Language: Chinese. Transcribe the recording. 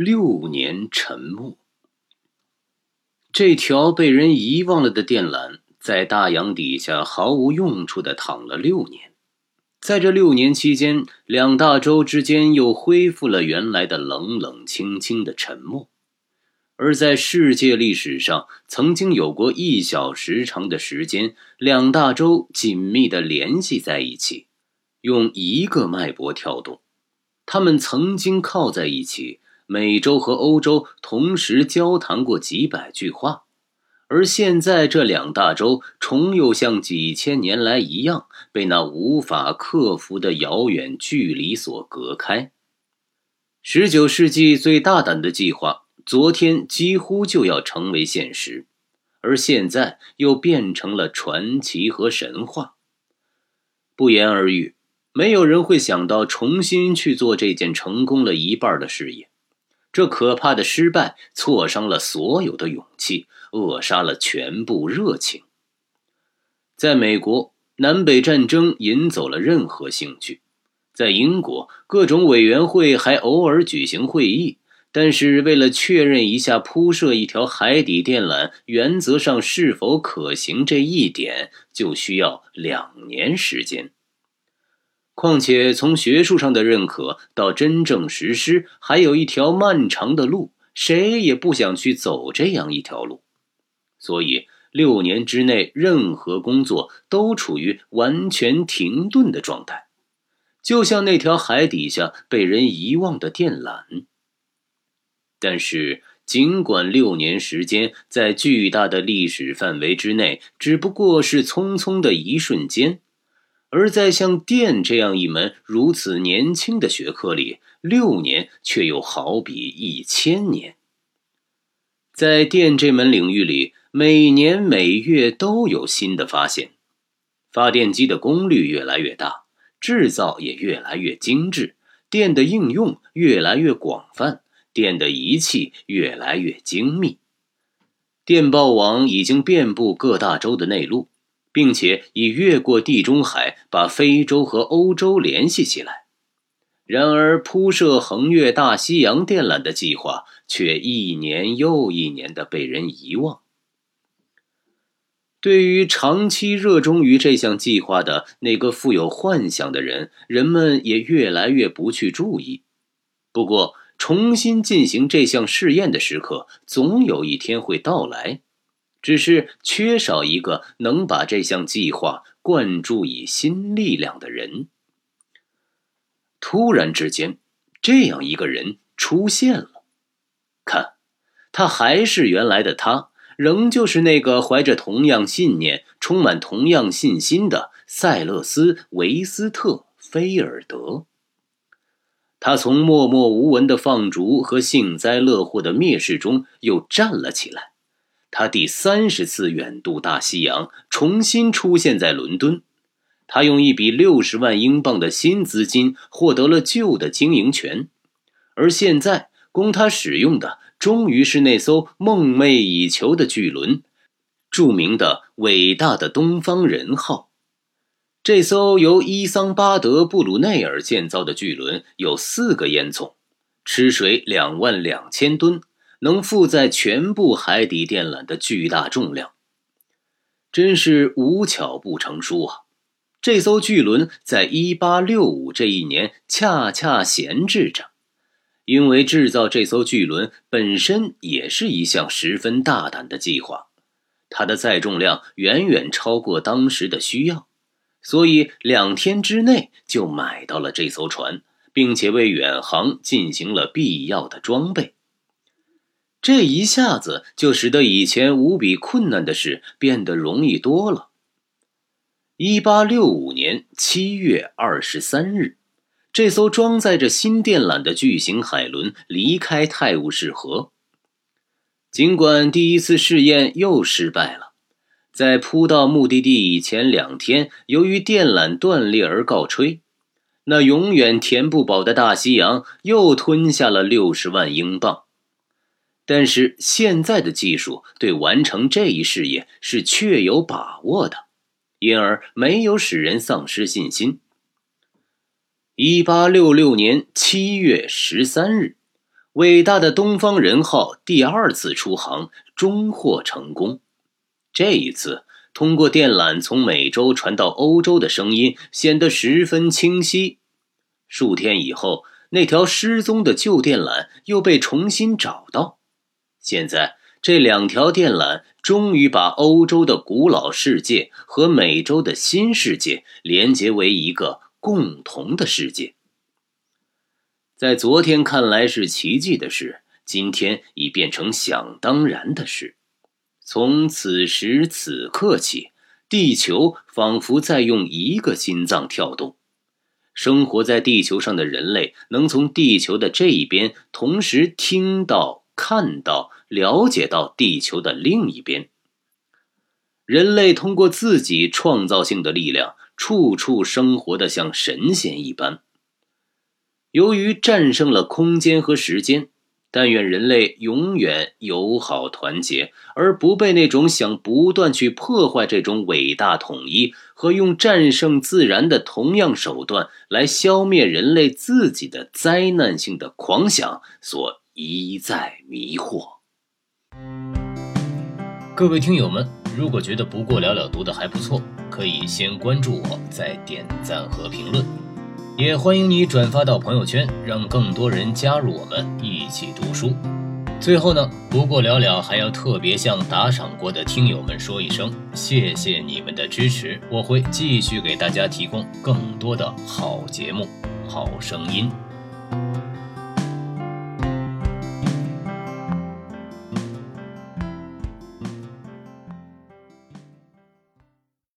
六年沉默。这条被人遗忘了的电缆，在大洋底下毫无用处的躺了六年。在这六年期间，两大洲之间又恢复了原来的冷冷清清的沉默。而在世界历史上，曾经有过一小时长的时间，两大洲紧密的联系在一起，用一个脉搏跳动。他们曾经靠在一起。美洲和欧洲同时交谈过几百句话，而现在这两大洲重又像几千年来一样，被那无法克服的遥远距离所隔开。十九世纪最大胆的计划，昨天几乎就要成为现实，而现在又变成了传奇和神话。不言而喻，没有人会想到重新去做这件成功了一半的事业。这可怕的失败挫伤了所有的勇气，扼杀了全部热情。在美国，南北战争引走了任何兴趣；在英国，各种委员会还偶尔举行会议，但是为了确认一下铺设一条海底电缆原则上是否可行这一点，就需要两年时间。况且，从学术上的认可到真正实施，还有一条漫长的路，谁也不想去走这样一条路。所以，六年之内，任何工作都处于完全停顿的状态，就像那条海底下被人遗忘的电缆。但是，尽管六年时间在巨大的历史范围之内，只不过是匆匆的一瞬间。而在像电这样一门如此年轻的学科里，六年却又好比一千年。在电这门领域里，每年每月都有新的发现，发电机的功率越来越大，制造也越来越精致，电的应用越来越广泛，电的仪器越来越精密，电报网已经遍布各大洲的内陆。并且已越过地中海，把非洲和欧洲联系起来。然而，铺设横越大西洋电缆的计划却一年又一年的被人遗忘。对于长期热衷于这项计划的那个富有幻想的人，人们也越来越不去注意。不过，重新进行这项试验的时刻，总有一天会到来。只是缺少一个能把这项计划灌注以新力量的人。突然之间，这样一个人出现了。看，他还是原来的他，仍旧是那个怀着同样信念、充满同样信心的塞勒斯·维斯特·菲尔德。他从默默无闻的放逐和幸灾乐祸的蔑视中又站了起来。他第三十次远渡大西洋，重新出现在伦敦。他用一笔六十万英镑的新资金获得了旧的经营权，而现在供他使用的，终于是那艘梦寐以求的巨轮——著名的伟大的东方人号。这艘由伊桑巴德·布鲁内尔建造的巨轮有四个烟囱，吃水两万两千吨。能负载全部海底电缆的巨大重量，真是无巧不成书啊！这艘巨轮在一八六五这一年恰恰闲置着，因为制造这艘巨轮本身也是一项十分大胆的计划，它的载重量远远超过当时的需要，所以两天之内就买到了这艘船，并且为远航进行了必要的装备。这一下子就使得以前无比困难的事变得容易多了。一八六五年七月二十三日，这艘装载着新电缆的巨型海轮离开泰晤士河。尽管第一次试验又失败了，在扑到目的地以前两天，由于电缆断裂而告吹，那永远填不饱的大西洋又吞下了六十万英镑。但是现在的技术对完成这一事业是确有把握的，因而没有使人丧失信心。一八六六年七月十三日，伟大的东方人号第二次出航终获成功。这一次，通过电缆从美洲传到欧洲的声音显得十分清晰。数天以后，那条失踪的旧电缆又被重新找到。现在，这两条电缆终于把欧洲的古老世界和美洲的新世界连接为一个共同的世界。在昨天看来是奇迹的事，今天已变成想当然的事。从此时此刻起，地球仿佛在用一个心脏跳动。生活在地球上的人类能从地球的这一边同时听到、看到、了解到地球的另一边。人类通过自己创造性的力量，处处生活的像神仙一般。由于战胜了空间和时间。但愿人类永远友好团结，而不被那种想不断去破坏这种伟大统一和用战胜自然的同样手段来消灭人类自己的灾难性的狂想所一再迷惑。各位听友们，如果觉得不过了了读的还不错，可以先关注我，再点赞和评论。也欢迎你转发到朋友圈，让更多人加入我们一起读书。最后呢，不过了了还要特别向打赏过的听友们说一声，谢谢你们的支持，我会继续给大家提供更多的好节目、好声音。